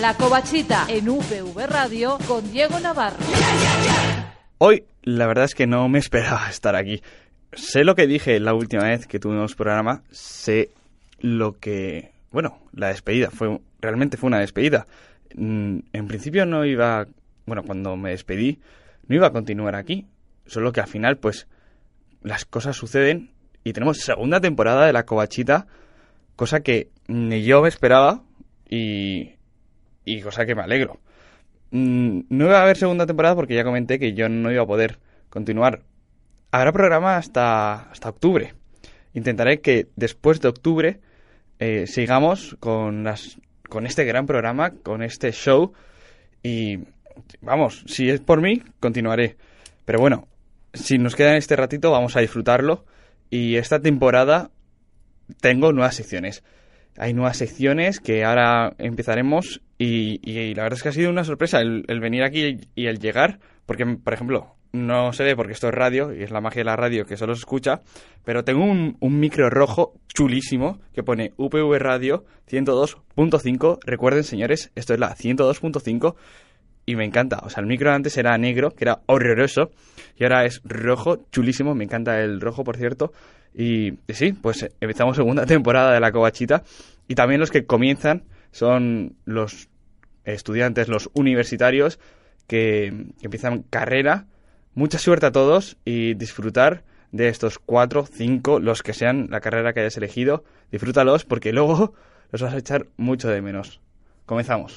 La Covachita en UPV Radio con Diego Navarro. Hoy, la verdad es que no me esperaba estar aquí. Sé lo que dije la última vez que tuvimos programa, sé lo que... Bueno, la despedida, fue realmente fue una despedida. Mm, en principio no iba... Bueno, cuando me despedí, no iba a continuar aquí. Solo que al final, pues, las cosas suceden y tenemos segunda temporada de La Covachita, cosa que ni yo me esperaba y, y cosa que me alegro. Mm, no iba a haber segunda temporada porque ya comenté que yo no iba a poder continuar. Habrá programa hasta, hasta octubre. Intentaré que después de octubre eh, sigamos con, las, con este gran programa, con este show. Y vamos, si es por mí, continuaré. Pero bueno, si nos queda en este ratito, vamos a disfrutarlo. Y esta temporada tengo nuevas secciones. Hay nuevas secciones que ahora empezaremos y, la verdad es que ha sido una sorpresa el, el, venir aquí y el llegar, porque, por ejemplo, no se ve porque esto es radio y es la magia de la radio que solo se escucha, pero tengo un, un micro rojo chulísimo que pone UPV Radio 102.5. Recuerden, señores, esto es la 102.5 y me encanta. O sea, el micro antes era negro, que era horroroso, y ahora es rojo, chulísimo. Me encanta el rojo, por cierto. Y, sí, pues empezamos segunda temporada de La Covachita. Y también los que comienzan son los estudiantes, los universitarios que, que empiezan carrera. Mucha suerte a todos y disfrutar de estos cuatro, cinco, los que sean la carrera que hayas elegido. Disfrútalos porque luego los vas a echar mucho de menos. Comenzamos.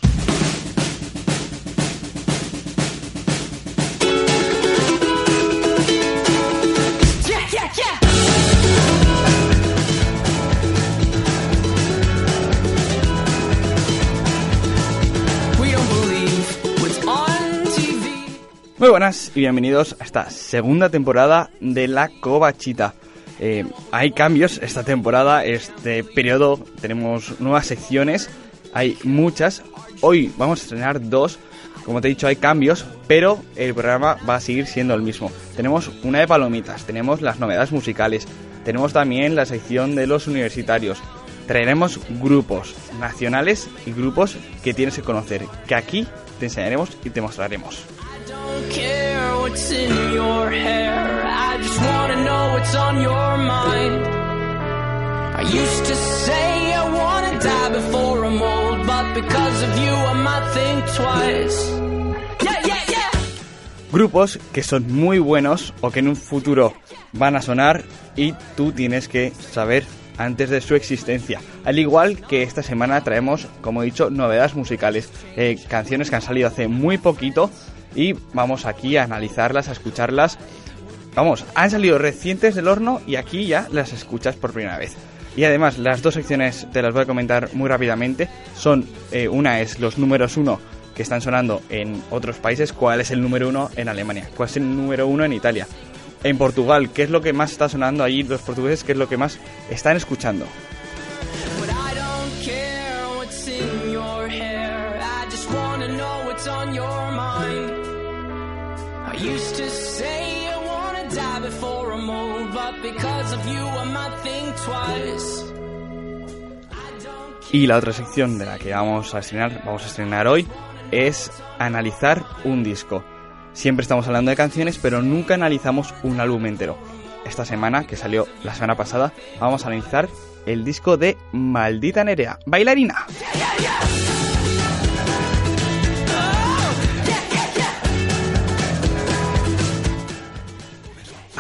Muy buenas y bienvenidos a esta segunda temporada de La Covachita. Eh, hay cambios esta temporada, este periodo tenemos nuevas secciones, hay muchas. Hoy vamos a estrenar dos, como te he dicho hay cambios, pero el programa va a seguir siendo el mismo. Tenemos una de palomitas, tenemos las novedades musicales, tenemos también la sección de los universitarios. Traeremos grupos nacionales y grupos que tienes que conocer, que aquí te enseñaremos y te mostraremos. Care what's in your hair. I just wanna know what's on your mind. I used to say I wanna die before I'm old, but because of you I might think twice. Yeah, yeah, yeah. Grupos que son muy buenos o que en un futuro van a sonar y tú tienes que saber antes de su existencia. Al igual que esta semana traemos, como he dicho, novedades musicales, eh, canciones que han salido hace muy poquito y vamos aquí a analizarlas, a escucharlas. Vamos, han salido recientes del horno y aquí ya las escuchas por primera vez. Y además, las dos secciones te las voy a comentar muy rápidamente. Son, eh, una es los números uno que están sonando en otros países, cuál es el número uno en Alemania, cuál es el número uno en Italia. En Portugal, qué es lo que más está sonando allí, los portugueses, qué es lo que más están escuchando. Used to say I wanna die before I'm old, but because of you I might think twice. I don't care. Y la otra sección de la que vamos a estrenar, vamos a estrenar hoy, es analizar un disco. Siempre estamos hablando de canciones, pero nunca analizamos un álbum entero. Esta semana, que salió la semana pasada, vamos a analizar el disco de Maldita Nerea, Bailarina.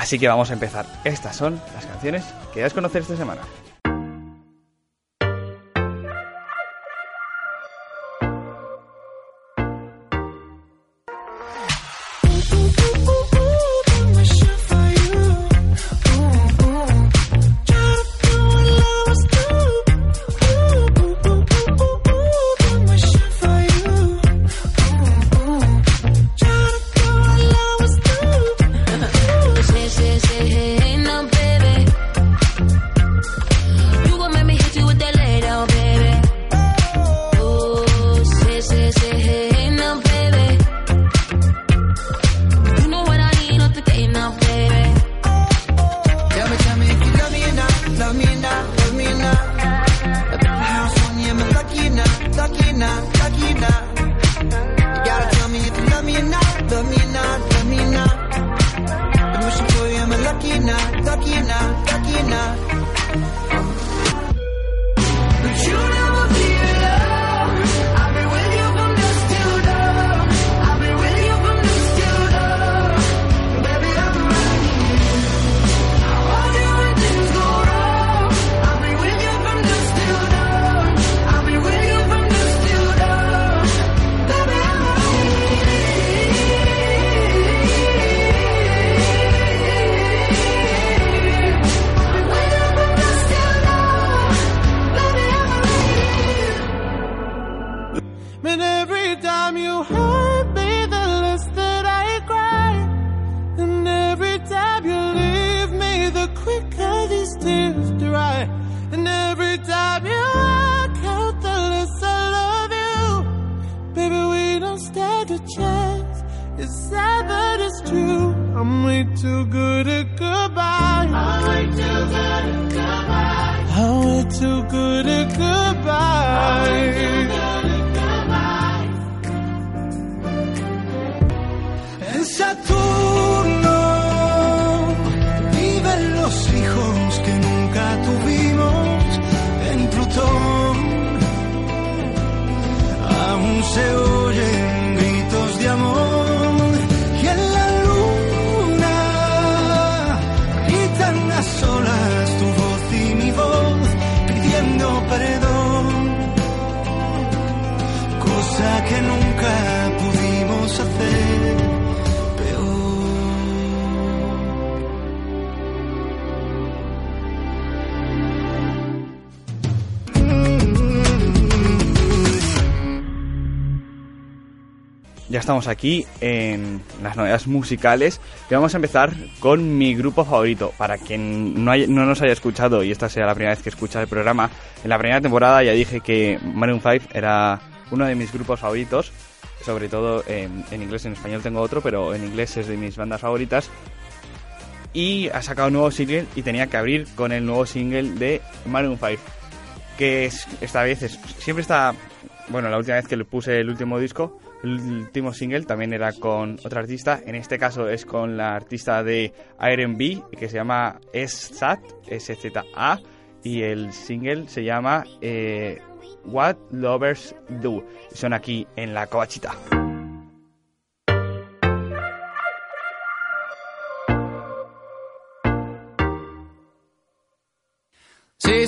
Así que vamos a empezar. Estas son las canciones que debes conocer esta semana. Estamos aquí en las novedades musicales y vamos a empezar con mi grupo favorito. Para quien no, no nos haya escuchado y esta sea la primera vez que escucha el programa, en la primera temporada ya dije que Maroon 5 era uno de mis grupos favoritos, sobre todo en, en inglés, en español tengo otro, pero en inglés es de mis bandas favoritas. Y ha sacado un nuevo single y tenía que abrir con el nuevo single de Maroon 5 que es, esta vez es, siempre está, bueno, la última vez que le puse el último disco, el último single también era con otra artista, en este caso es con la artista de R&B que se llama SZA, S-Z-A, y el single se llama eh, What Lovers Do, son aquí en la covachita. Say,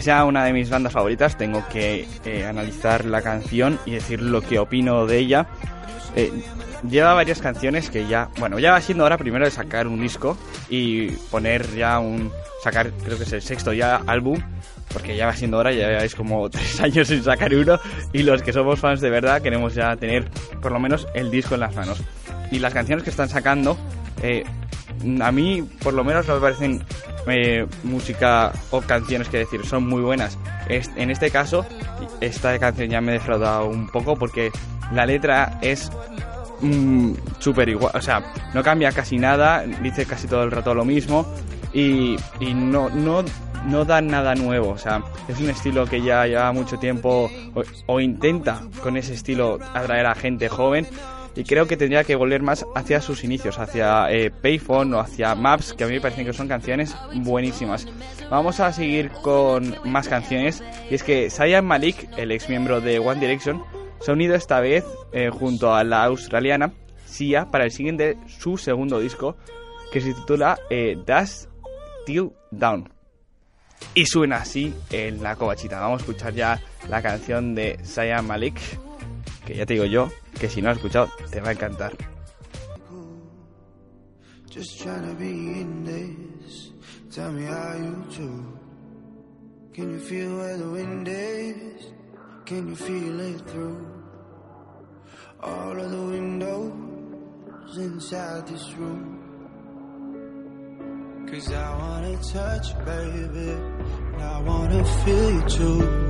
Aunque sea una de mis bandas favoritas, tengo que eh, analizar la canción y decir lo que opino de ella. Eh, lleva varias canciones que ya, bueno, ya va siendo hora primero de sacar un disco y poner ya un, sacar, creo que es el sexto ya álbum, porque ya va siendo hora, ya lleváis como tres años sin sacar uno y los que somos fans de verdad queremos ya tener por lo menos el disco en las manos. Y las canciones que están sacando, eh, a mí por lo menos no me parecen eh, música o canciones que decir, son muy buenas. Es- en este caso, esta canción ya me ha defraudado un poco porque la letra es mm, súper igual, o sea, no cambia casi nada, dice casi todo el rato lo mismo y, y no, no no da nada nuevo. O sea, es un estilo que ya lleva mucho tiempo o, o intenta con ese estilo atraer a gente joven. Y creo que tendría que volver más hacia sus inicios, hacia eh, Payphone o hacia Maps, que a mí me parecen que son canciones buenísimas. Vamos a seguir con más canciones. Y es que Zayn Malik, el ex miembro de One Direction, se ha unido esta vez eh, junto a la australiana Sia para el siguiente su segundo disco, que se titula eh, Dash Till Down. Y suena así en la covachita. Vamos a escuchar ya la canción de Zayn Malik, que ya te digo yo, que si no has escuchado, te va a encantar. All of the windows inside this room? Cause I wanna touch baby. I wanna feel you too.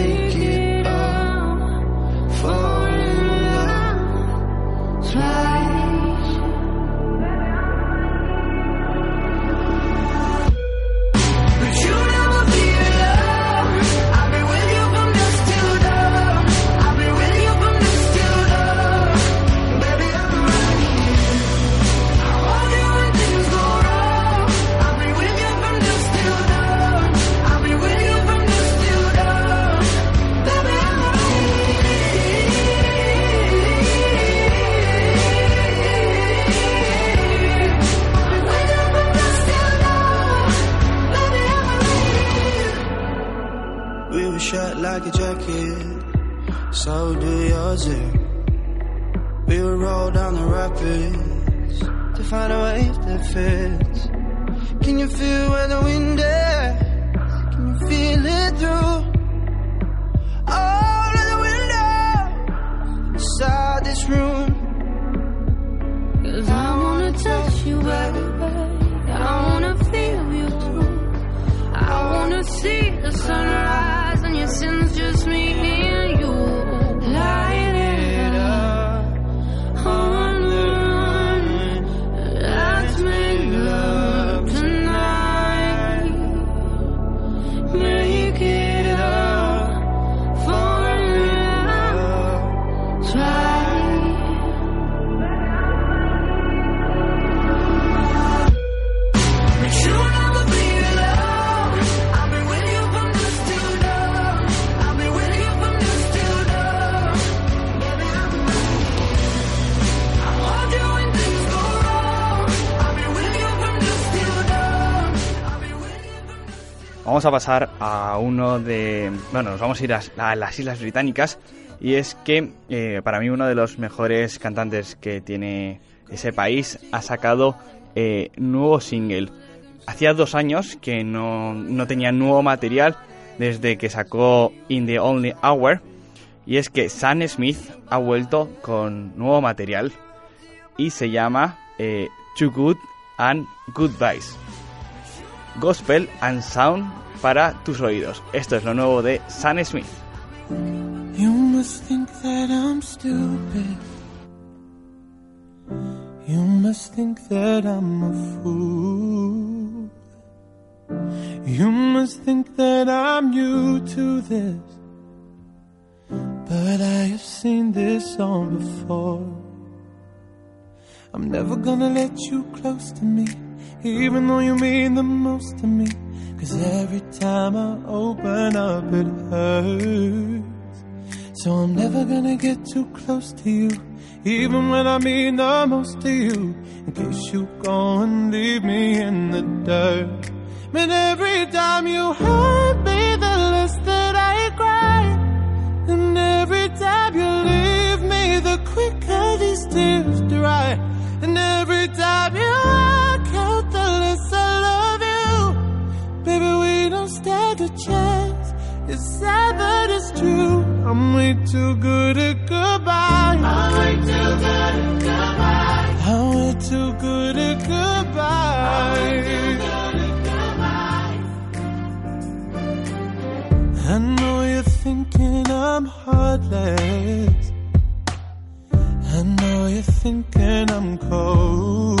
jacket, so do yours. eh? We would roll down the rapids to find a wave that fits. Can you feel where the wind is? Can you feel it through all of the windows inside this room? Cause I wanna touch you, baby. I wanna feel you too. I wanna see the sunrise me and Vamos a pasar a uno de... Bueno, nos vamos a ir a, las Islas Británicas y es que eh, para mí uno de los mejores cantantes que tiene ese país ha sacado eh, nuevo single. Hacía dos años que no, no tenía nuevo material desde que sacó In the Only Hour y es que Sam Smith ha vuelto con nuevo material y se llama eh, Too Good and Goodbyes. Gospel and Sound para tus oídos. Esto es lo nuevo de Sam Smith. You must think that I'm stupid. You must think that I'm a fool. You must think that I'm new to this. But I have seen this song before. I'm never gonna let you close to me, even though you mean the most to me. Cause every time I open up, it hurts. So I'm never gonna get too close to you, even when I mean the most to you. In case you go and leave me in the dirt. But every time you hurt me, the less that I cry. And every time you leave me, the quicker these tears dry. And every time you a chance. It's sad, but it's true. I'm way too good at goodbye. I'm way too good at goodbye. I'm way too good at goodbye. I know you're thinking I'm heartless. I know you're thinking I'm cold.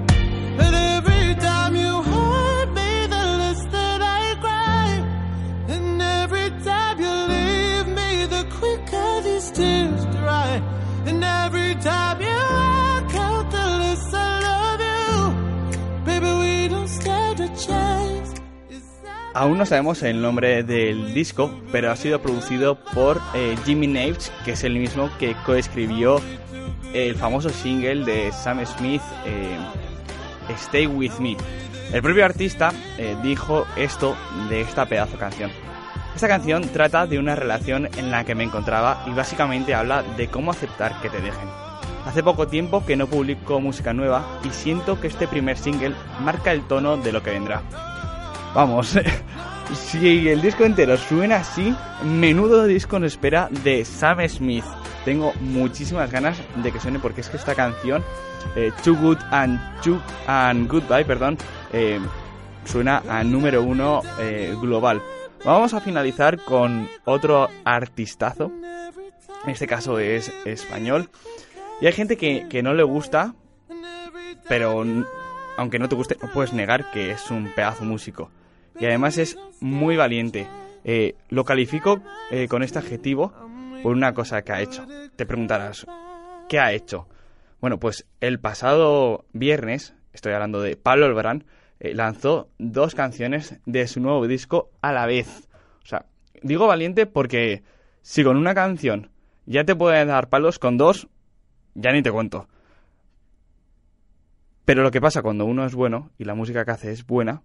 Aún no sabemos el nombre del disco, pero ha sido producido por eh, Jimmy Naves, que es el mismo que coescribió el famoso single de Sam Smith, eh, Stay With Me. El propio artista eh, dijo esto de esta pedazo canción. Esta canción trata de una relación en la que me encontraba y básicamente habla de cómo aceptar que te dejen. Hace poco tiempo que no publico música nueva y siento que este primer single marca el tono de lo que vendrá. Vamos, si el disco entero suena así, menudo disco nos espera de Sam Smith. Tengo muchísimas ganas de que suene porque es que esta canción, eh, Too Good and, Too and Goodbye, perdón, eh, suena a número uno eh, global. Vamos a finalizar con otro artistazo. En este caso es español. Y hay gente que, que no le gusta, pero aunque no te guste, no puedes negar que es un pedazo músico. Y además es muy valiente. Eh, lo califico eh, con este adjetivo por una cosa que ha hecho. Te preguntarás, ¿qué ha hecho? Bueno, pues el pasado viernes, estoy hablando de Pablo Albarán, eh, lanzó dos canciones de su nuevo disco a la vez. O sea, digo valiente porque si con una canción ya te pueden dar palos, con dos ya ni te cuento. Pero lo que pasa cuando uno es bueno y la música que hace es buena,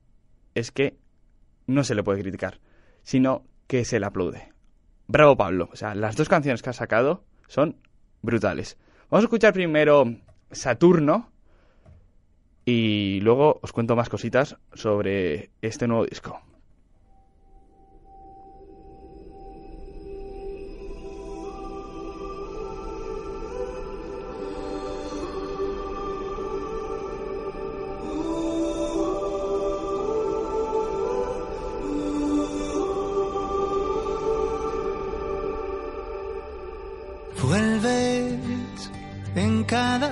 es que no se le puede criticar, sino que se le aplaude. Bravo Pablo, o sea, las dos canciones que ha sacado son brutales. Vamos a escuchar primero Saturno y luego os cuento más cositas sobre este nuevo disco.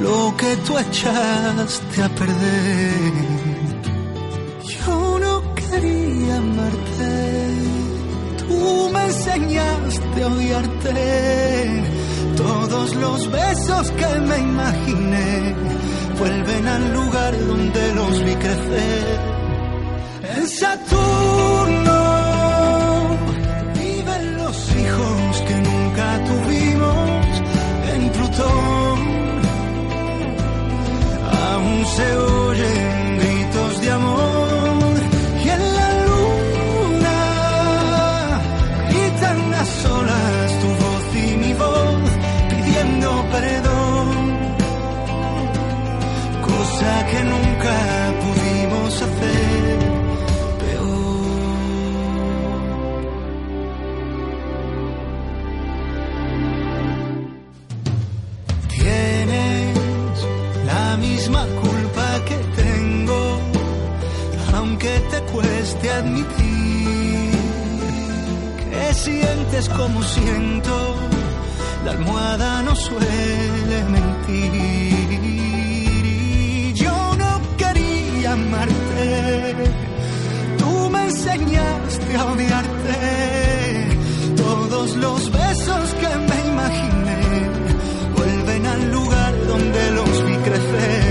lo que tú echaste a perder. Yo no quería amarte, tú me enseñaste a odiarte. Todos los besos que me imaginé vuelven al lugar donde los vi crecer. En Saturno aún como siento, la almohada no suele mentir. Y Yo no quería amarte, tú me enseñaste a odiarte. Todo todos los besos que me imaginé vuelven al lugar donde los vi crecer.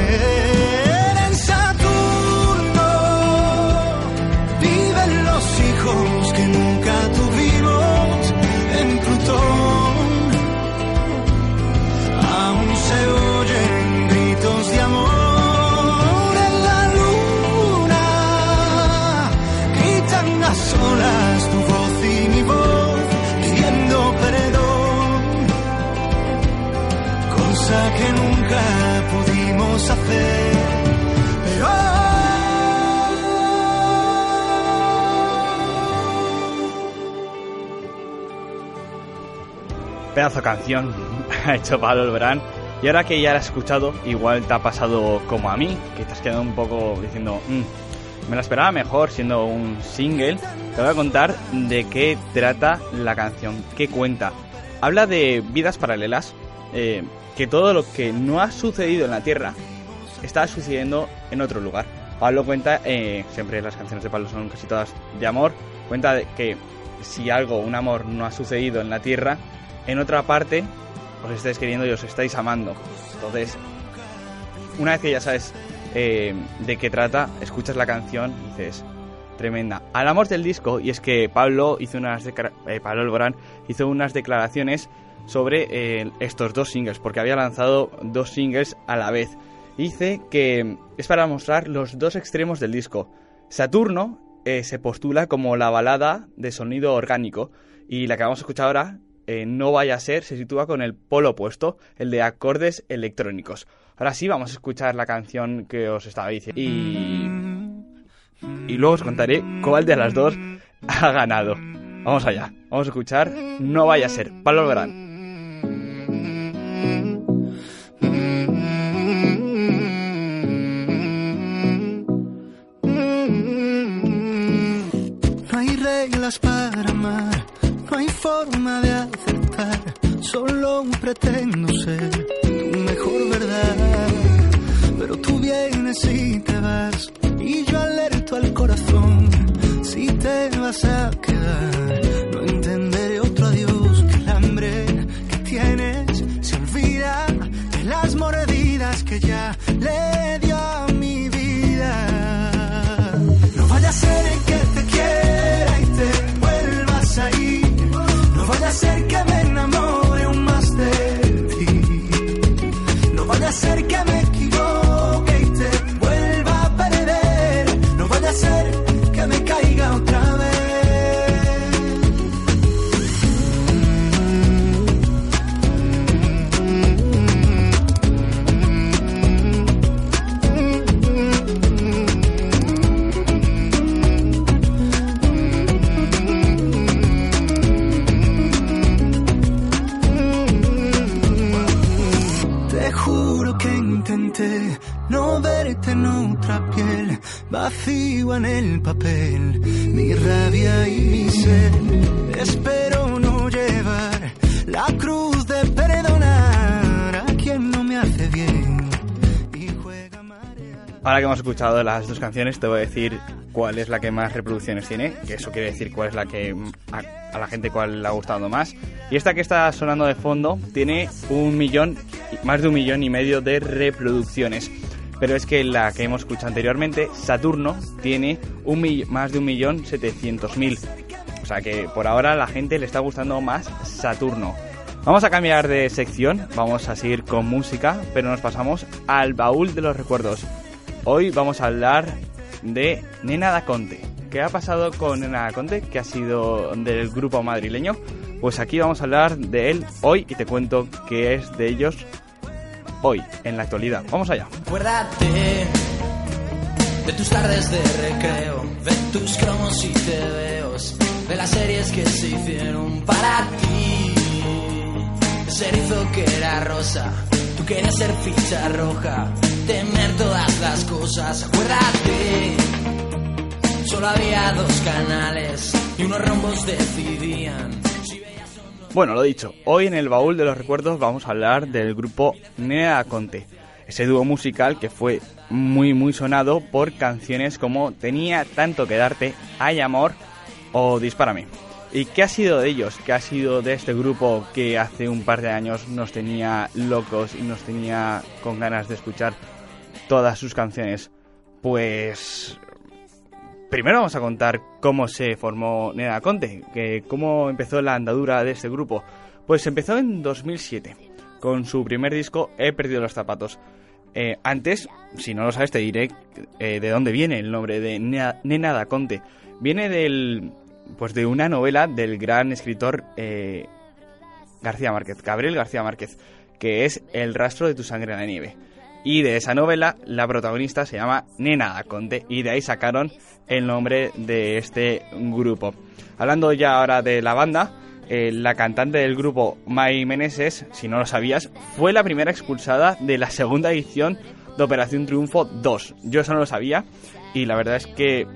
Pedazo canción ha hecho Pablo Alborán. Y ahora que ya la has escuchado, igual te ha pasado como a mí, que te has quedado un poco diciendo, "Mm, me la esperaba mejor siendo un single. Te voy a contar de qué trata la canción, qué cuenta. Habla de vidas paralelas, eh, que todo lo que no ha sucedido en la Tierra está sucediendo en otro lugar. Pablo cuenta, eh, siempre las canciones de Pablo son casi todas de amor, cuenta de que si algo, un amor no ha sucedido en la Tierra, en otra parte os estáis queriendo y os estáis amando. Entonces, una vez que ya sabes eh, de qué trata, escuchas la canción y dices, tremenda. Hablamos del disco y es que Pablo hizo unas eh, Pablo Alborán hizo unas declaraciones sobre eh, estos dos singles, porque había lanzado dos singles a la vez. Dice que es para mostrar los dos extremos del disco. Saturno se postula como la balada de sonido orgánico y la que vamos a escuchar ahora, eh, No vaya a ser, se sitúa con el polo opuesto, el de acordes electrónicos. Ahora sí, vamos a escuchar la canción que os estaba diciendo y, y luego os contaré cuál de las dos ha ganado. Vamos allá, vamos a escuchar No vaya a ser, Pablo. No hay reglas para amar, no hay forma de acertar, solo pretendo ser tu mejor verdad. Pero tú vienes y te vas, y yo alerto al corazón, si te vas a quedar, no entenderé otro adiós que el hambre que tienes se olvida de las mordidas que ya le vacío en el papel, mi rabia y mi sed. Espero no llevar la cruz de perdonar a quien no me hace bien y juega marea. Ahora que hemos escuchado las dos canciones, te voy a decir cuál es la que más reproducciones tiene, que eso quiere decir cuál es la que a, a la gente cuál le ha gustado más. Y esta que está sonando de fondo tiene un millón, más de un millón y medio de reproducciones. Pero es que la que hemos escuchado anteriormente, Saturno, tiene un más de un millón setecientos mil. O sea que por ahora a la gente le está gustando más Saturno. Vamos a cambiar de sección, vamos a seguir con música, pero nos pasamos al baúl de los recuerdos. Hoy vamos a hablar de Nena da Conte. ¿Qué ha pasado con Nena da Conte, que ha sido del grupo madrileño? Pues aquí vamos a hablar de él hoy y te cuento qué es de ellos hoy, en la actualidad. Vamos allá. Acuérdate de tus tardes de recreo, de tus cromos y tebeos, de las series que se hicieron para ti. Ese erizo que era rosa, tú querías ser ficha roja, temer todas las cosas. Acuérdate, solo había dos canales y unos rombos decidían. Bueno, lo dicho, hoy en el baúl de los recuerdos vamos a hablar del grupo Nea Conte, ese dúo musical que fue muy muy sonado por canciones como Tenía tanto que darte, Hay amor o Dispárame. ¿Y qué ha sido de ellos? ¿Qué ha sido de este grupo que hace un par de años nos tenía locos y nos tenía con ganas de escuchar todas sus canciones? Pues primero vamos a contar cómo se formó Nena Conte, que cómo empezó la andadura de este grupo. Pues empezó en 2007 con su primer disco He perdido los zapatos. Eh, antes, si no lo sabes, te diré eh, de dónde viene el nombre de Nena, da Conte. Viene del, pues de una novela del gran escritor eh, García Márquez, Gabriel García Márquez, que es El rastro de tu sangre en la nieve. Y de esa novela, la protagonista se llama Nena Conte, y de ahí sacaron el nombre de este grupo. Hablando ya ahora de la banda, eh, la cantante del grupo Mai Meneses, si no lo sabías, fue la primera expulsada de la segunda edición de Operación Triunfo 2. Yo eso no lo sabía y la verdad es que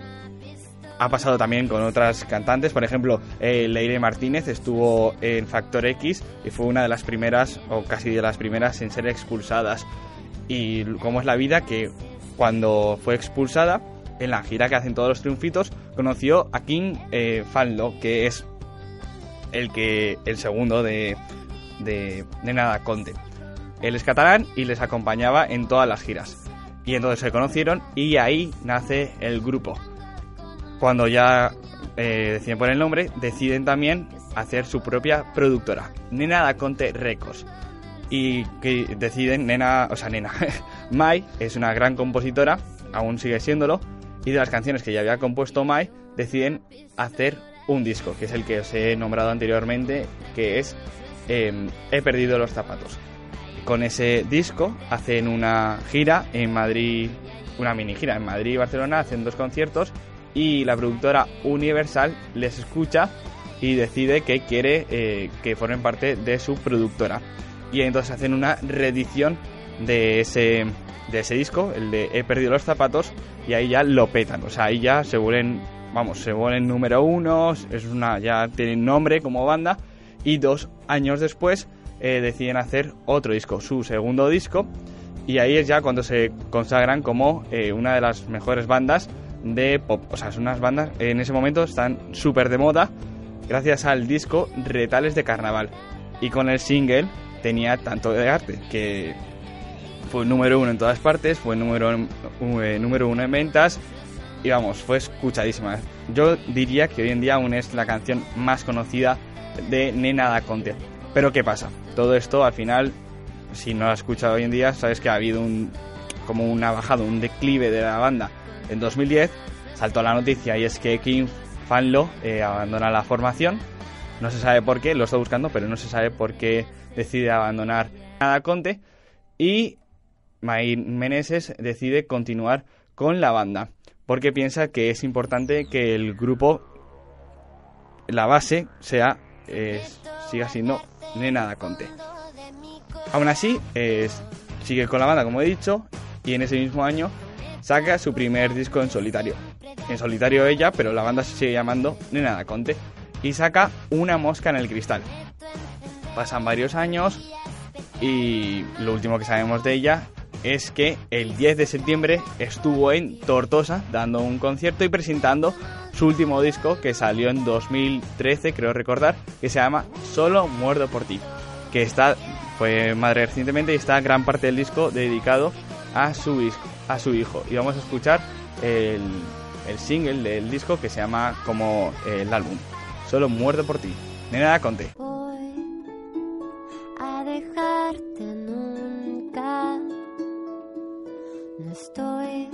ha pasado también con otras cantantes, por ejemplo, eh, Leire Martínez estuvo en Factor X y fue una de las primeras, o casi de las primeras, en ser expulsadas. Y cómo es la vida que cuando fue expulsada, en la gira que hacen todos los triunfitos, conoció a King eh, Fanlo, que es el que el segundo de, de, Nada Conte. Él es catalán y les acompañaba en todas las giras. Y entonces se conocieron y ahí nace el grupo. Cuando ya eh, deciden por el nombre, deciden también hacer su propia productora, Nena da Conte Records. Y que deciden, Nena, o sea, Nena, Mai es una gran compositora, aún sigue siéndolo, y de las canciones que ya había compuesto Mai, deciden hacer un disco, que es el que os he nombrado anteriormente, que es eh, He perdido los zapatos. Con ese disco hacen una gira en Madrid, una mini gira en Madrid y Barcelona, hacen dos conciertos y la productora Universal les escucha y decide que quiere eh, que formen parte de su productora. Y entonces hacen una reedición de ese, de ese disco, el de He perdido los zapatos, y ahí ya lo petan. O sea, ahí ya se vuelven, vamos, se vuelven número uno, es una, ya tienen nombre como banda, y dos años después eh, deciden hacer otro disco, su segundo disco, y ahí es ya cuando se consagran como eh, una de las mejores bandas de pop. O sea, son unas bandas, en ese momento están súper de moda gracias al disco Retales de Carnaval. Y con el single tenía tanto de arte que fue número uno en todas partes, fue número, eh, número uno en ventas y vamos, fue escuchadísima. Yo diría que hoy en día aún es la canción más conocida de Nena da Conte. Pero ¿qué pasa? Todo esto al final, si no la has escuchado hoy en día, sabes que ha habido un como una bajada, un declive de la banda. En 2010 saltó la noticia y es que King Fanlo eh, abandona la formación. No se sabe por qué, lo está buscando, pero no se sabe por qué decide abandonar Nada Conte. Y May Meneses decide continuar con la banda, porque piensa que es importante que el grupo, la base, sea eh, siga siendo Nena da Conte. Aún así, sigue con la banda, como he dicho, y en ese mismo año saca su primer disco en solitario. En solitario ella, pero la banda se sigue llamando Nena da Conte. Y saca Una mosca en el cristal. Pasan varios años y lo último que sabemos de ella es que el 10 de septiembre estuvo en Tortosa dando un concierto y presentando su último disco que salió en 2013, creo recordar, que se llama Solo muerdo por ti, que está fue madre recientemente y está gran parte del disco dedicado a su, a su hijo. Y vamos a escuchar el, el single del disco que se llama como el álbum, Solo muerdo por ti. Nena Conte. Voy a dejarte nunca. No estoy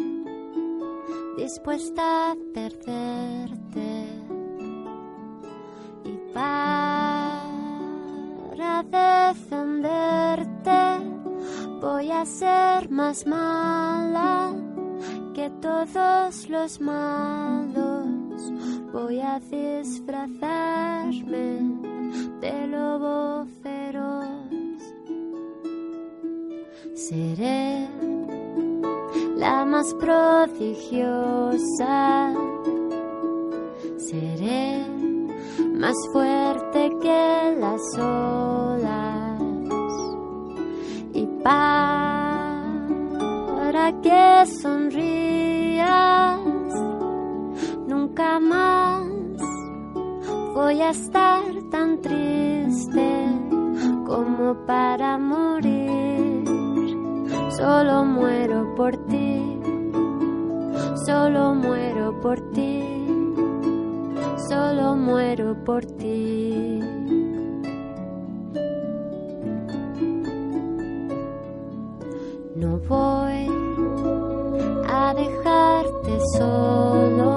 dispuesta a perderte. Y para defenderte voy a ser más mala que todos los malos. Voy a disfrazarme de lobo feroz. Seré la más prodigiosa. Seré más fuerte que las olas. Y para que sonrías, nunca Voy a estar tan triste como para morir. Solo muero por ti, solo muero por ti, solo muero por ti. No voy a dejarte solo.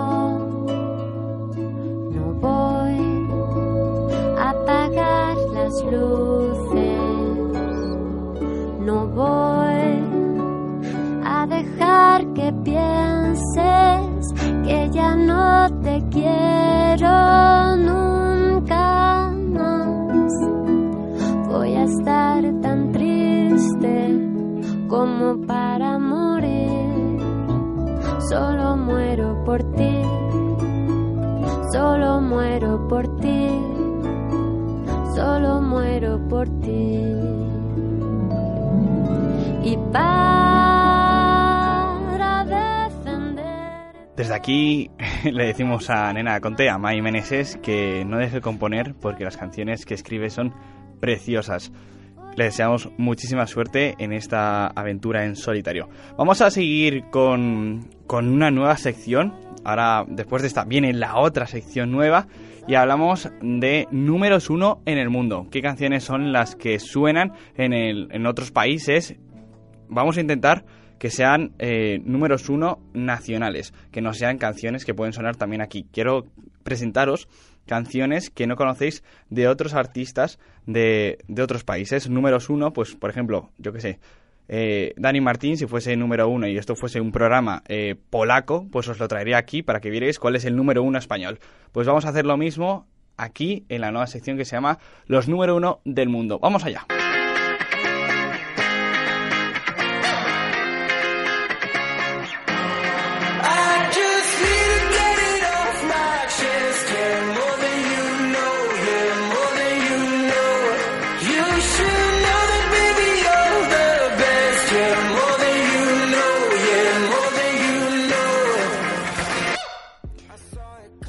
Desde aquí le decimos a Nena Conte, a Mai Meneses, que no deje de componer porque las canciones que escribe son preciosas. Le deseamos muchísima suerte en esta aventura en solitario. Vamos a seguir con, con una nueva sección. Ahora, después de esta, viene la otra sección nueva y hablamos de números uno en el mundo. ¿Qué canciones son las que suenan en, en otros países? Vamos a intentar que sean eh, números uno nacionales, que no sean canciones que pueden sonar también aquí. Quiero presentaros canciones que no conocéis de otros artistas de, de otros países. Números uno, pues por ejemplo, yo qué sé, eh, Dani Martín, si fuese número uno y esto fuese un programa eh, polaco, pues os lo traería aquí para que vierais cuál es el número uno español. Pues vamos a hacer lo mismo aquí en la nueva sección que se llama Los número uno del mundo. Vamos allá.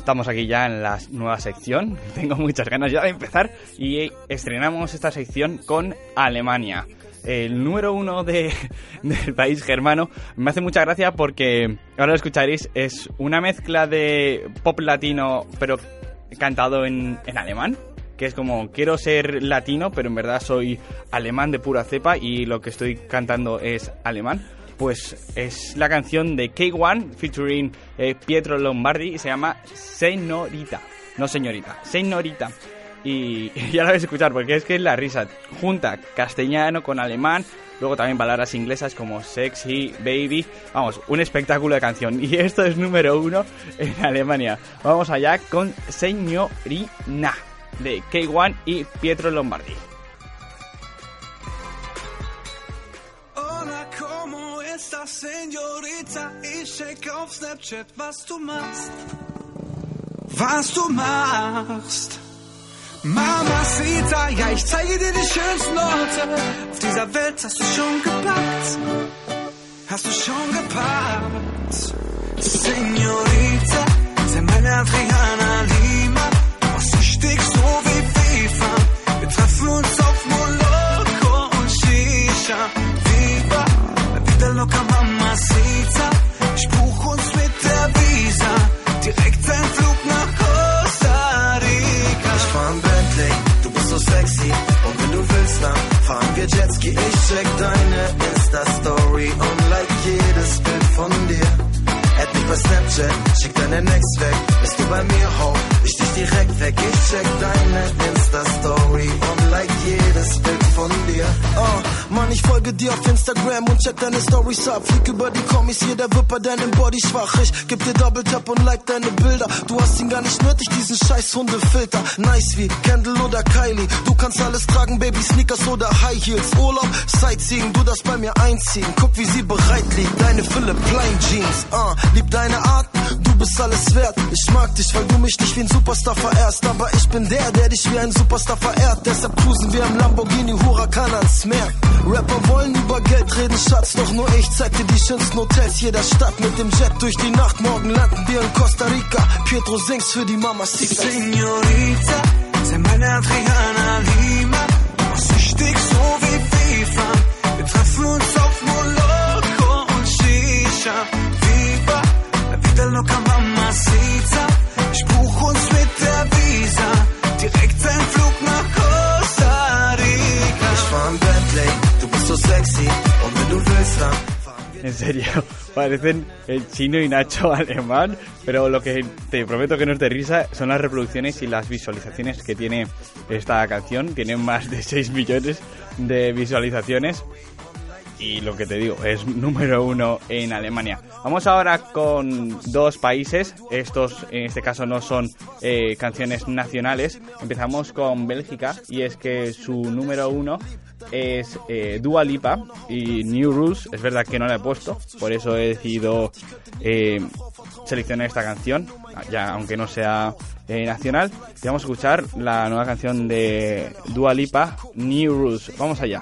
Estamos aquí ya en la nueva sección. Tengo muchas ganas ya de empezar y estrenamos esta sección con Alemania. El número uno de, del país germano me hace mucha gracia porque ahora lo escucharéis. Es una mezcla de pop latino, pero cantado en, en alemán. Que es como quiero ser latino, pero en verdad soy alemán de pura cepa y lo que estoy cantando es alemán pues es la canción de K1 featuring eh, Pietro Lombardi y se llama Señorita. No señorita, Señorita. Y, ya la vais a escuchar porque es que es la risa. Junta castellano con alemán, luego también palabras inglesas como sexy, baby. Vamos, un espectáculo de canción. Y esto es número uno en Alemania. Vamos allá con Señorina de K1 y Pietro Lombardi. ¿Cómo estás, señorita? Ich check auf Snapchat, was du machst. Was du machst. Mamacita, ja, ich zeige dir die schönsten Orte. Auf dieser Welt hast du schon gepackt. Hast du schon gepackt. Señorita, sei meine Adriana Ich check deine Insta-Story und like jedes Bild von dir. Add mich bei Snapchat, schick deine Next weg. Bist du bei mir, ho, ich dich direkt weg. Ich check deine Insta-Story und like jedes Bild von dir. Oh, Mann, ich folge dir auf Instagram und check deine Stories ab. Flieg über die Kommis, jeder wird bei deinem Body schwach. Ich geb dir Double und like deine Bilder. Du hast ihn gar nicht nötig, diesen scheiß Hundefilter. Nice wie Kendall oder Kylie. Du kannst alles tragen, Baby, Sneakers oder High Heels. Urlaub, Sightseeing, du das bei mir einziehen. Guck, wie sie bereit liegt, deine Fülle, Plain Jeans. Uh, lieb deine Art, Du bist alles wert. Ich mag dich, weil du mich nicht wie ein Superstar verehrst. Aber ich bin der, der dich wie ein Superstar verehrt. Deshalb cruisen wir im Lamborghini Huracan ans Meer. Rapper wollen über Geld reden, Schatz. Doch nur ich zeig dir die schönsten Hotels jeder Stadt. Mit dem Jet durch die Nacht. Morgen landen wir in Costa Rica. Pietro singst für die Mama Señorita, sei meine Adriana Lima. Süchtig so wie FIFA. Wir treffen uns auf Moloko und Shisha. Viva, la vida loca mamacita. Ich En serio, parecen el chino y Nacho alemán, pero lo que te prometo que no es de risa son las reproducciones y las visualizaciones que tiene esta canción. Tiene más de 6 millones de visualizaciones y lo que te digo, es número uno en Alemania. Vamos ahora con dos países, estos en este caso no son eh, canciones nacionales. Empezamos con Bélgica y es que su número uno es eh, Dua Lipa y New Rules. Es verdad que no la he puesto, por eso he decidido eh, seleccionar esta canción, ya aunque no sea eh, nacional. Y vamos a escuchar la nueva canción de Dua Lipa, New Rules. Vamos allá.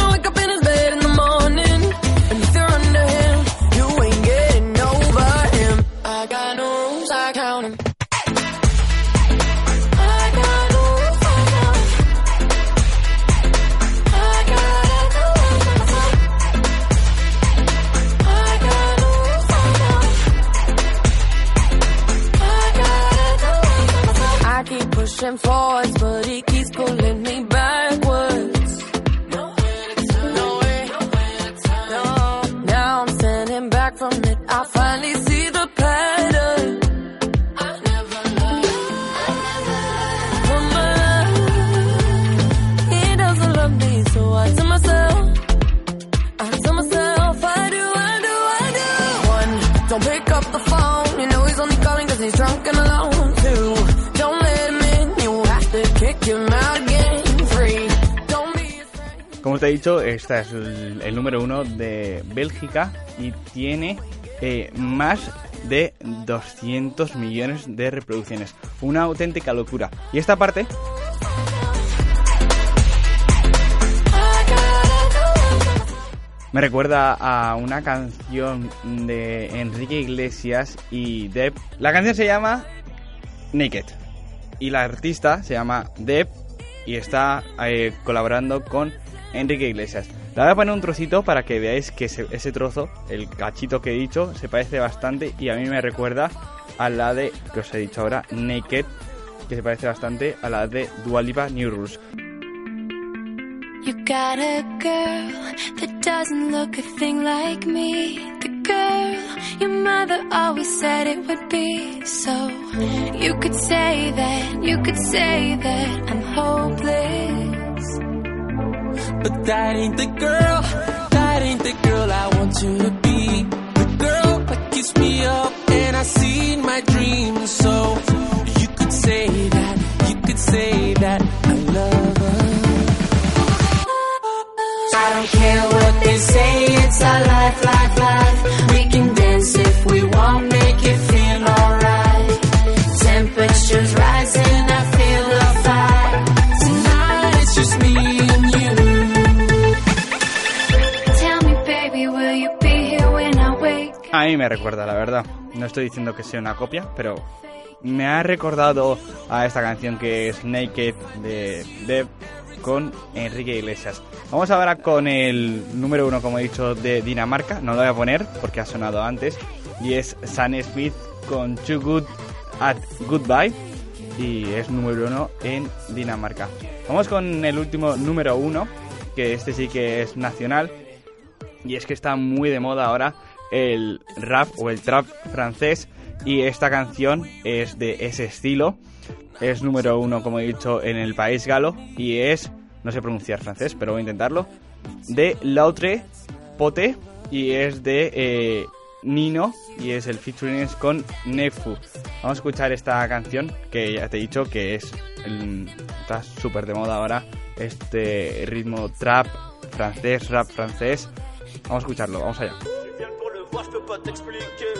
reaching for te he dicho, esta es el, número uno de Bélgica y tiene eh, más de 200 millones de reproducciones. Una auténtica locura. Y esta parte me recuerda a una canción de Enrique Iglesias y Deb. La canción se llama Naked y la artista se llama Deb y está eh, colaborando con Enrique Iglesias. Le voy a poner un trocito para que veáis que ese, trozo, el cachito que he dicho, se parece bastante y a mí me recuerda a la de, que os he dicho ahora, Naked, que se parece bastante a la de Dua Lipa New Rules. You got a girl that doesn't look a thing like me. The girl your mother always said it would be. So you could say that, you could say that I'm hopeless. But that ain't the girl, that ain't the girl I want you to be. The girl that keeps me up and I see in my dreams. So you could say that, you could say that I love her. I don't care what they say, it's our life, life, life. We can dance if we want, make it feel alright. Temperatures rising, me recuerda, la verdad. No estoy diciendo que sea una copia, pero me ha recordado a esta canción que es Naked de Deb. con Enrique Iglesias. Vamos ahora con el número uno, como he dicho, de Dinamarca. No lo voy a poner porque ha sonado antes. Y es Sam Smith con Too Good at Goodbye. Y es número uno en Dinamarca. Vamos con el último número uno, que este sí que es nacional. Y es que está muy de moda ahora el rap o el trap francés. Y esta canción es de ese estilo. Es número uno, como he dicho, en el país galo. Y es, no sé pronunciar francés, pero voy a intentarlo. De L'Autre Pote. Y es de eh, Nino. Y es el featuring con Nefu. Vamos a escuchar esta canción que ya te he dicho que es está súper de moda ahora. Este ritmo trap francés, rap francés. Vamos a escucharlo, vamos allá. Pour le voir, je peux pas t'expliquer.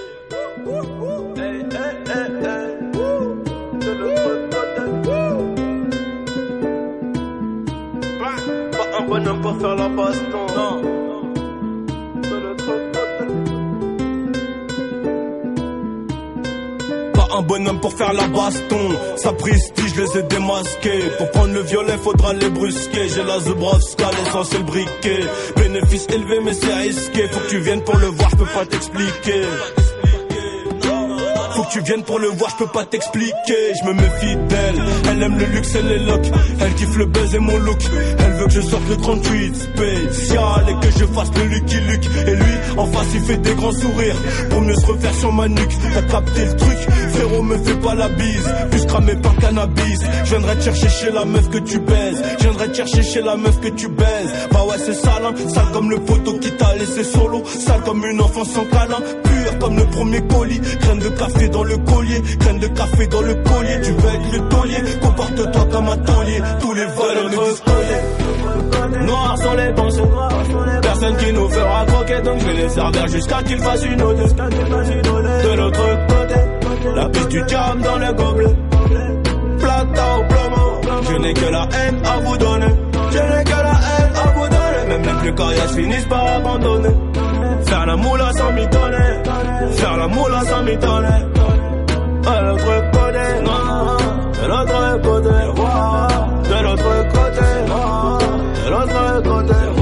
Hey, hey, hey, hey. De l'autre côté. Pas un bonhomme pour faire la baston. Non. De l'autre côté. Un bonhomme pour faire la baston. Sa prestige, je les ai démasqués. Pour prendre le violet, faudra les brusquer. J'ai la Zubrovska, l'essentiel briquet. Bénéfice élevé, mais c'est risqué. Faut que tu viennes pour le voir, je peux pas t'expliquer. Faut que tu viennes pour le voir, je peux pas t'expliquer. Je me méfie d'elle. Elle aime le luxe et les locks. Elle kiffe le buzz et mon look. Elle veut que je sorte le 38 spécial et que je fasse le Lucky Luke. Et lui, en face, il fait des grands sourires pour mieux se refaire sur ma nuque. T'as capté le truc, frérot, me fais pas la bise. Plus cramé par cannabis. Je viendrai te chercher chez la meuf que tu baises. Je viendrai te chercher chez la meuf que tu baises. Bah ouais, c'est sale, hein. sale comme le poteau qui t'a laissé solo. Sale comme une enfant sans câlin. Pur comme le premier colis. Graine de café dans le collier. Graine de café dans le collier. Tu veux le taulier. Comporte-toi comme un taulier. Tous les voleurs me disent collier. Noir sont les pensées. Personne qui nous fera croquer. Donc je vais servir jusqu'à qu'ils fassent une ode. De l'autre côté. La piste du diable dans le gobelet. Plata au plomo. Je n'ai que la haine à vous donner. Je n'ai que la haine à vous donner. Même les plus coriaces finissent par abandonner. Faire la moula sans mitonner. Faire la moula sans mitonner. De l'autre côté. De l'autre côté. De l'autre côté. De l'autre côté,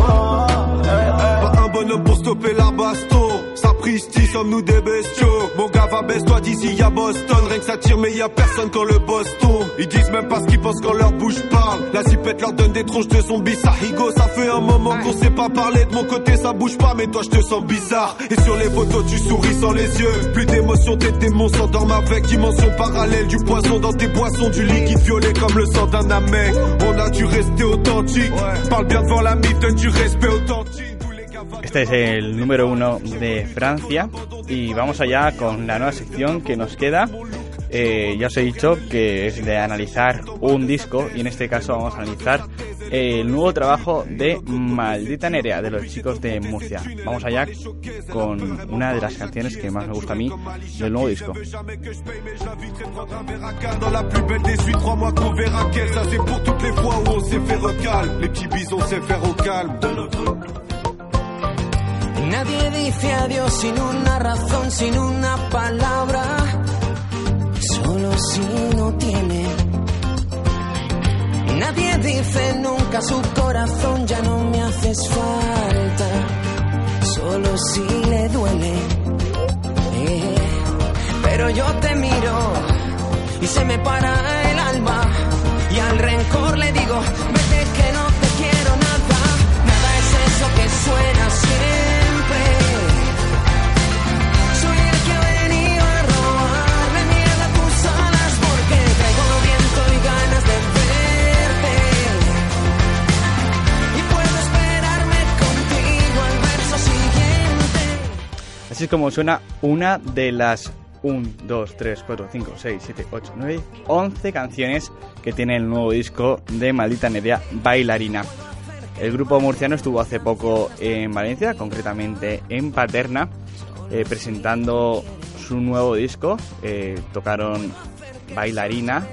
stopper la baston. Sapristi, sommes-nous des bestiaux? Mon gars va baisse, toi d'ici y'a Boston. Rien que ça tire, mais y a personne quand le boss tombe. Ils disent même pas ce qu'ils pensent quand leur bouche parle. La zipette leur donne des tronches de zombies. Ça rigole, ça fait un moment qu'on sait pas parler. De mon côté, ça bouge pas, mais toi je te sens bizarre. Et sur les photos, tu souris sans les yeux. Plus d'émotions, tes démons s'endorment avec dimension parallèle. Du poison dans tes boissons, du liquide violet comme le sang d'un amec. On a dû rester authentique. Parle bien devant la mythe, donne du respect authentique. Este es el número uno de Francia y vamos allá con la nueva sección que nos queda. Eh, ya os he dicho que es de analizar un disco y en este caso vamos a analizar el nuevo trabajo de Maldita Nerea de los chicos de Murcia. Vamos allá con una de las canciones que más me gusta a mí del nuevo disco. Nadie dice adiós sin una razón, sin una palabra, solo si no tiene. Nadie dice nunca su corazón, ya no me haces falta, solo si le duele. Pero yo te miro y se me para el alma y al rencor le digo, vete que no te quiero nada, nada es eso que suena siempre. Así es como suena una de las 1, 2, 3, 4, 5, 6, 7, 8, 9, 11 canciones que tiene el nuevo disco de Maldita Nerea Bailarina. El grupo murciano estuvo hace poco en Valencia, concretamente en Paterna, eh, presentando su nuevo disco. Eh, tocaron Bailarina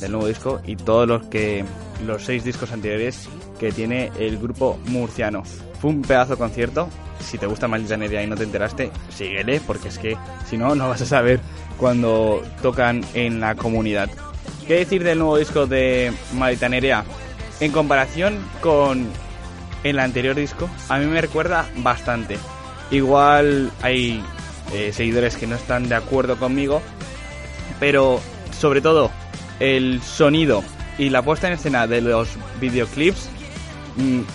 del nuevo disco y todos los que los seis discos anteriores que tiene el grupo murciano. Fue un pedazo concierto. Si te gusta Maldita Nerea y no te enteraste, síguele, porque es que si no, no vas a saber cuando tocan en la comunidad. ¿Qué decir del nuevo disco de Maldita Nerea? en comparación con el anterior disco, a mí me recuerda bastante. Igual hay eh, seguidores que no están de acuerdo conmigo, pero sobre todo el sonido y la puesta en escena de los videoclips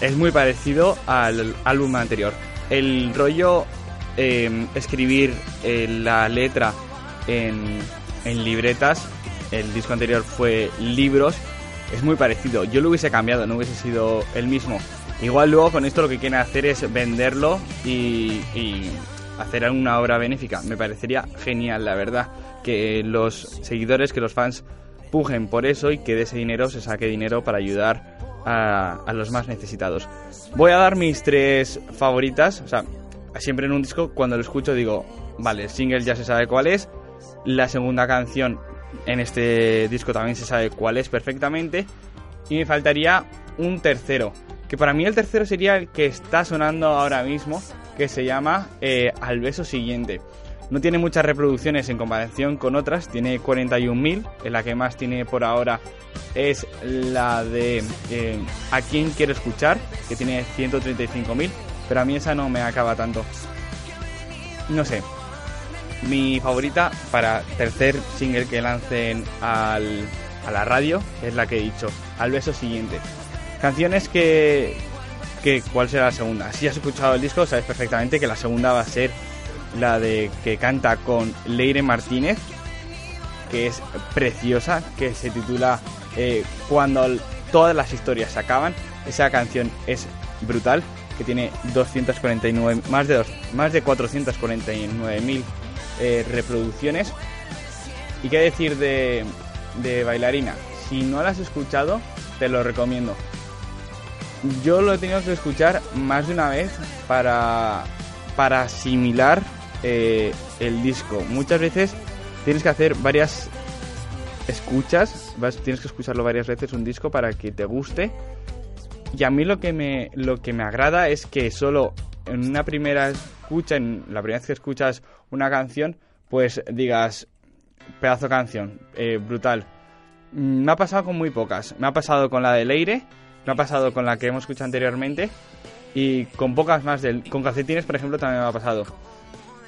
es muy parecido al álbum anterior. El rollo eh, escribir la letra en, en libretas, el disco anterior fue libros, es muy parecido. Yo lo hubiese cambiado, no hubiese sido el mismo. Igual luego con esto lo que quieren hacer es venderlo y, y hacer una obra benéfica. Me parecería genial, la verdad, que los seguidores, que los fans pujen por eso y que de ese dinero se saque dinero para ayudar a, a los más necesitados. Voy a dar mis tres favoritas, o sea, siempre en un disco cuando lo escucho digo, vale, el single ya se sabe cuál es, la segunda canción en este disco también se sabe cuál es perfectamente y me faltaría un tercero, que para mí el tercero sería el que está sonando ahora mismo, que se llama eh, Al beso siguiente. No tiene muchas reproducciones en comparación con otras, tiene 41.000, en la que más tiene por ahora es la de eh, A quién quiero escuchar, que tiene 135.000, pero a mí esa no me acaba tanto. No sé, mi favorita para tercer single que lancen al, a la radio es la que he dicho, Al beso siguiente. Canciones que, que... ¿Cuál será la segunda? Si has escuchado el disco sabes perfectamente que la segunda va a ser la de que canta con Leire Martínez, que es preciosa, que se titula eh, Cuando todas las historias se acaban. Esa canción es brutal, que tiene 249, más de, dos, más de 449 mil eh, reproducciones. ¿Y qué decir de, de bailarina? Si no la has escuchado, te lo recomiendo. Yo lo he tenido que escuchar más de una vez para, para asimilar eh, el disco. Muchas veces tienes que hacer varias escuchas, vas- tienes que escucharlo varias veces un disco para que te guste. Y a mí lo que me, lo que me agrada es que solo en una primera escucha, en la primera vez que escuchas una canción, pues digas, pedazo de canción, eh, brutal. Mm, Me ha pasado con muy pocas. Me ha pasado con la de Leire, me ha pasado con la que hemos escuchado anteriormente y con pocas más del con calcetines, por ejemplo, también me ha pasado.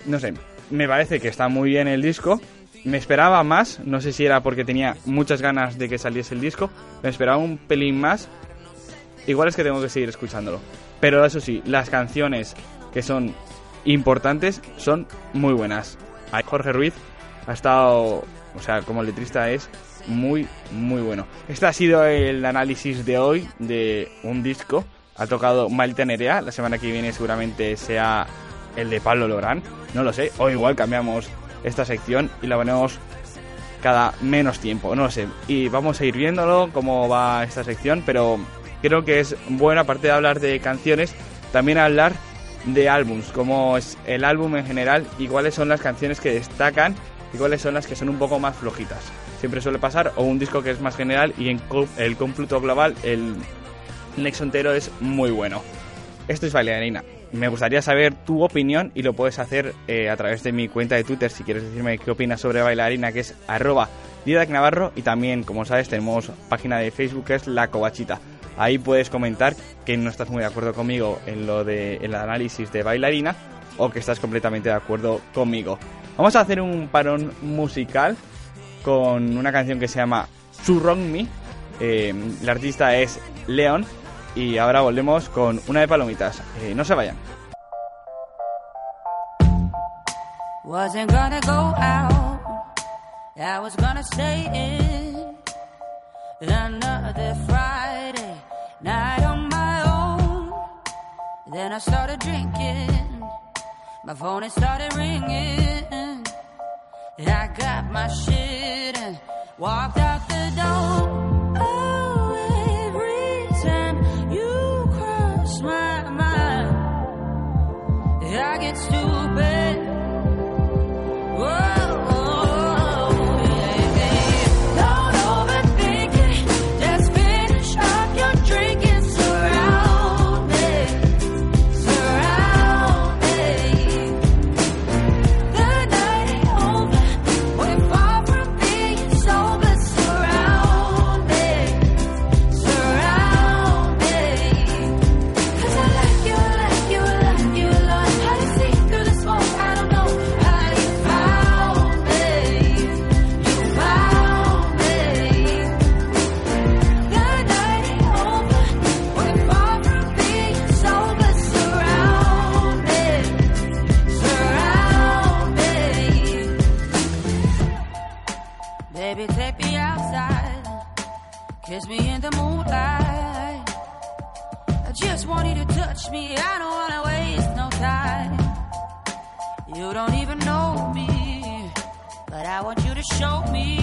No sé, me parece que está muy bien el disco. Me esperaba más, no sé si era porque tenía muchas ganas de que saliese el disco, me esperaba un pelín más. Igual es que tengo que seguir escuchándolo. Pero eso sí, las canciones que son importantes son muy buenas. Jorge Ruiz ha estado, o sea, como letrista es muy, muy bueno. Este ha sido el análisis de hoy de un disco. Ha tocado Malta Nerea. La semana que viene seguramente sea el de Pablo Lorán. No lo sé. O igual cambiamos esta sección y la ponemos cada menos tiempo. No lo sé. Y vamos a ir viéndolo cómo va esta sección. Pero creo que es bueno, aparte de hablar de canciones, también hablar de álbums. Cómo es el álbum en general y cuáles son las canciones que destacan y cuáles son las que son un poco más flojitas. Siempre suele pasar, o un disco que es más general y en el cómputo global el nexo entero es muy bueno. Esto es Bailarina. Me gustaría saber tu opinión y lo puedes hacer eh, a través de mi cuenta de Twitter si quieres decirme qué opinas sobre Bailarina, que es arroba Didac Navarro y también, como sabes, tenemos página de Facebook que es La Covachita. Ahí puedes comentar que no estás muy de acuerdo conmigo en lo de el análisis de Bailarina o que estás completamente de acuerdo conmigo. Vamos a hacer un parón musical con una canción que se llama Wrong Me. Eh, el artista es Leon y ahora volvemos con una de palomitas. Eh, no se vayan. Wasn't gonna go out, I was gonna stay in. Another Friday night on my own. Then I started drinking, my phone it started ringing. I got my shit and walked out the door. Show me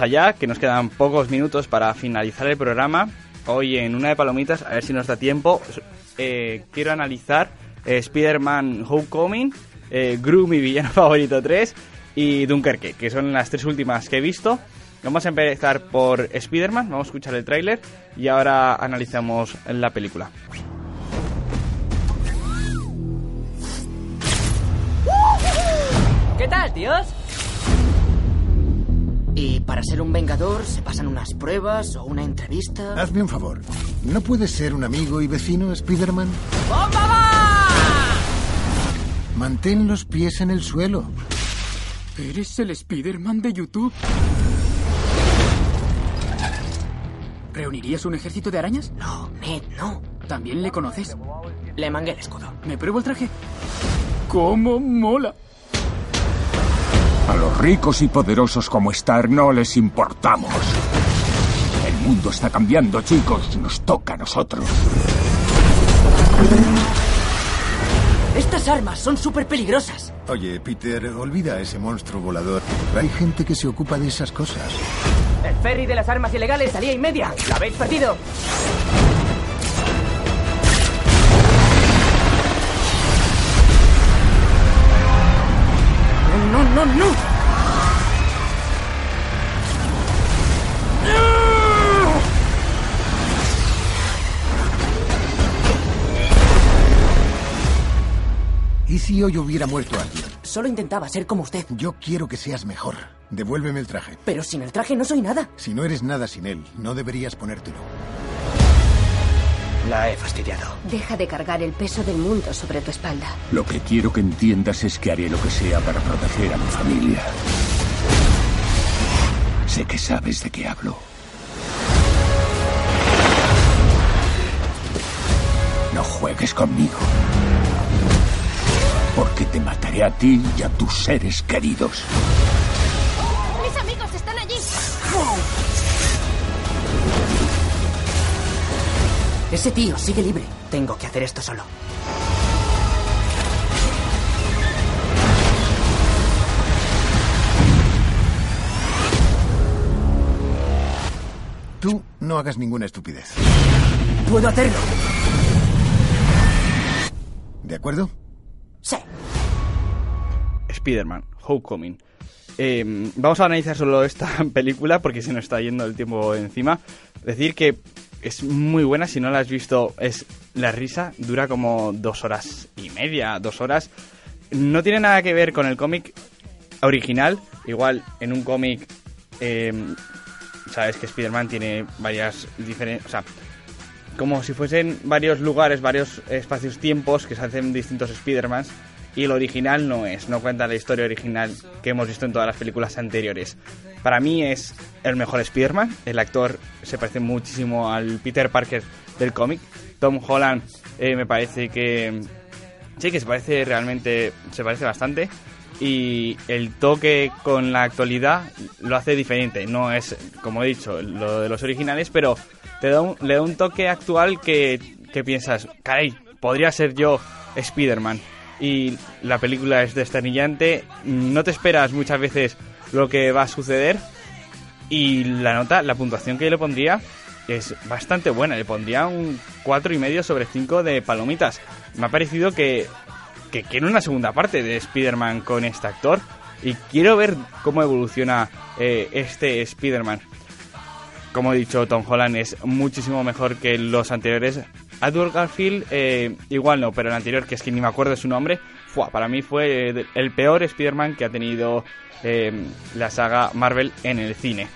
Allá, que nos quedan pocos minutos para finalizar el programa. Hoy en una de palomitas, a ver si nos da tiempo, eh, quiero analizar eh, Spider-Man Homecoming, eh, Gru, mi villano favorito 3 y Dunkerque, que son las tres últimas que he visto. Vamos a empezar por Spider-Man, vamos a escuchar el tráiler y ahora analizamos la película. ¿Qué tal, tíos? ¿Y para ser un vengador se pasan unas pruebas o una entrevista? Hazme un favor. ¿No puedes ser un amigo y vecino, Spider-Man? ¡Bomba va! Mantén los pies en el suelo. ¿Eres el Spider-Man de YouTube? ¿Reunirías un ejército de arañas? No, Ned, no. ¿También le conoces? Le mangué el escudo. ¿Me pruebo el traje? ¿Cómo mola? A los ricos y poderosos como Star no les importamos. El mundo está cambiando, chicos. Nos toca a nosotros. Estas armas son súper peligrosas. Oye, Peter, olvida a ese monstruo volador. Hay gente que se ocupa de esas cosas. El ferry de las armas ilegales salía y media. ¿Lo habéis perdido? No, no, no, no. ¿Y si hoy hubiera muerto alguien? Solo intentaba ser como usted. Yo quiero que seas mejor. Devuélveme el traje. Pero sin el traje no soy nada. Si no eres nada sin él, no deberías ponértelo. La he fastidiado. Deja de cargar el peso del mundo sobre tu espalda. Lo que quiero que entiendas es que haré lo que sea para proteger a mi familia. Sé que sabes de qué hablo. No juegues conmigo. Porque te mataré a ti y a tus seres queridos. Ese tío sigue libre. Tengo que hacer esto solo. Tú no hagas ninguna estupidez. Puedo hacerlo. ¿De acuerdo? Sí. Spider-Man, Homecoming. Eh, vamos a analizar solo esta película porque se nos está yendo el tiempo encima. Decir que es muy buena, si no la has visto, es la risa, dura como dos horas y media, dos horas. No tiene nada que ver con el cómic original. Igual en un cómic, eh, sabes que Spider-Man tiene varias diferentes... O sea, como si fuesen varios lugares, varios espacios-tiempos que se hacen distintos Spider-Mans. Y el original no es, no cuenta la historia original que hemos visto en todas las películas anteriores. Para mí es el mejor Spider-Man. El actor se parece muchísimo al Peter Parker del cómic. Tom Holland eh, me parece que... Sí, que se parece realmente, se parece bastante. Y el toque con la actualidad lo hace diferente. No es, como he dicho, lo de los originales, pero te da un, le da un toque actual que, que piensas, caray, podría ser yo Spider-Man. Y la película es desternillante, no te esperas muchas veces lo que va a suceder. Y la nota, la puntuación que yo le pondría es bastante buena. Le pondría un 4,5 sobre 5 de palomitas. Me ha parecido que, que quiero una segunda parte de Spider-Man con este actor. Y quiero ver cómo evoluciona eh, este Spider-Man. Como he dicho, Tom Holland es muchísimo mejor que los anteriores. Edward Garfield, eh, igual no, pero el anterior, que es que ni me acuerdo de su nombre, fue, para mí fue eh, el peor Spider-Man que ha tenido eh, la saga Marvel en el cine.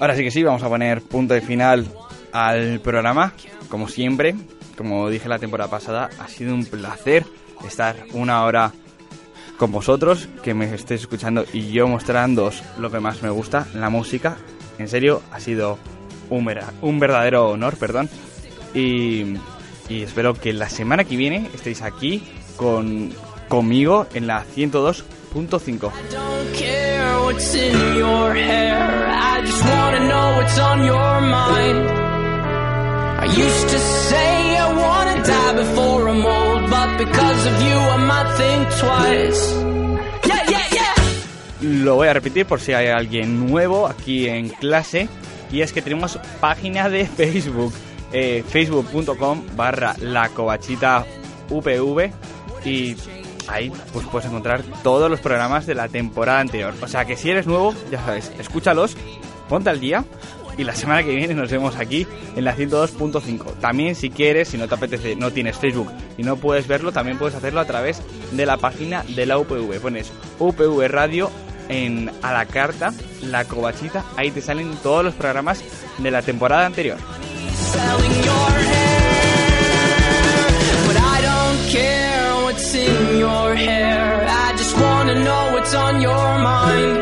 Ahora sí que sí, vamos a poner punto de final al programa. Como siempre, como dije la temporada pasada, ha sido un placer estar una hora con vosotros, que me estéis escuchando y yo mostrándoos lo que más me gusta, la música. En serio, ha sido un, verdadero honor, perdón. Y, y, espero que la semana que viene estéis aquí con, conmigo en la 102 106.5. Lo voy a repetir por si hay alguien nuevo aquí en clase. Y es que tenemos página de Facebook. Eh, facebook.com barra la covachita upv y ahí pues puedes encontrar todos los programas de la temporada anterior. O sea que si eres nuevo, ya sabes, escúchalos, ponte al día. Y la semana que viene nos vemos aquí en la 102.5. También si quieres, si no te apetece, no tienes Facebook y no puedes verlo, también puedes hacerlo a través de la página de la UPV. Pones UPV Radio en a la carta, la covachita, ahí te salen todos los programas de la temporada anterior. care what's in your hair. I just wanna know what's on your mind.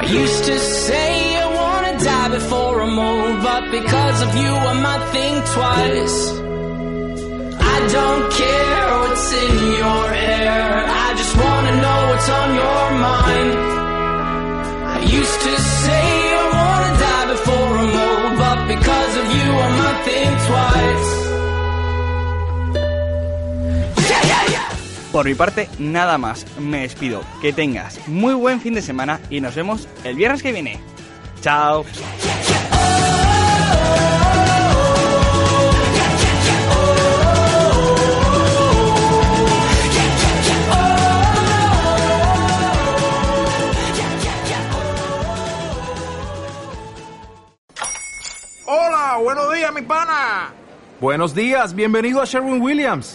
I used to say I wanna die before I'm old, but because of you I might think twice. I don't care what's in your hair. I just wanna know what's on your mind. I used to say I wanna die before I'm old, but because of you I might think twice. Por mi parte, nada más. Me despido. Que tengas muy buen fin de semana y nos vemos el viernes que viene. Chao. Hola, buenos días, mi pana. Buenos días, bienvenido a Sherwin Williams.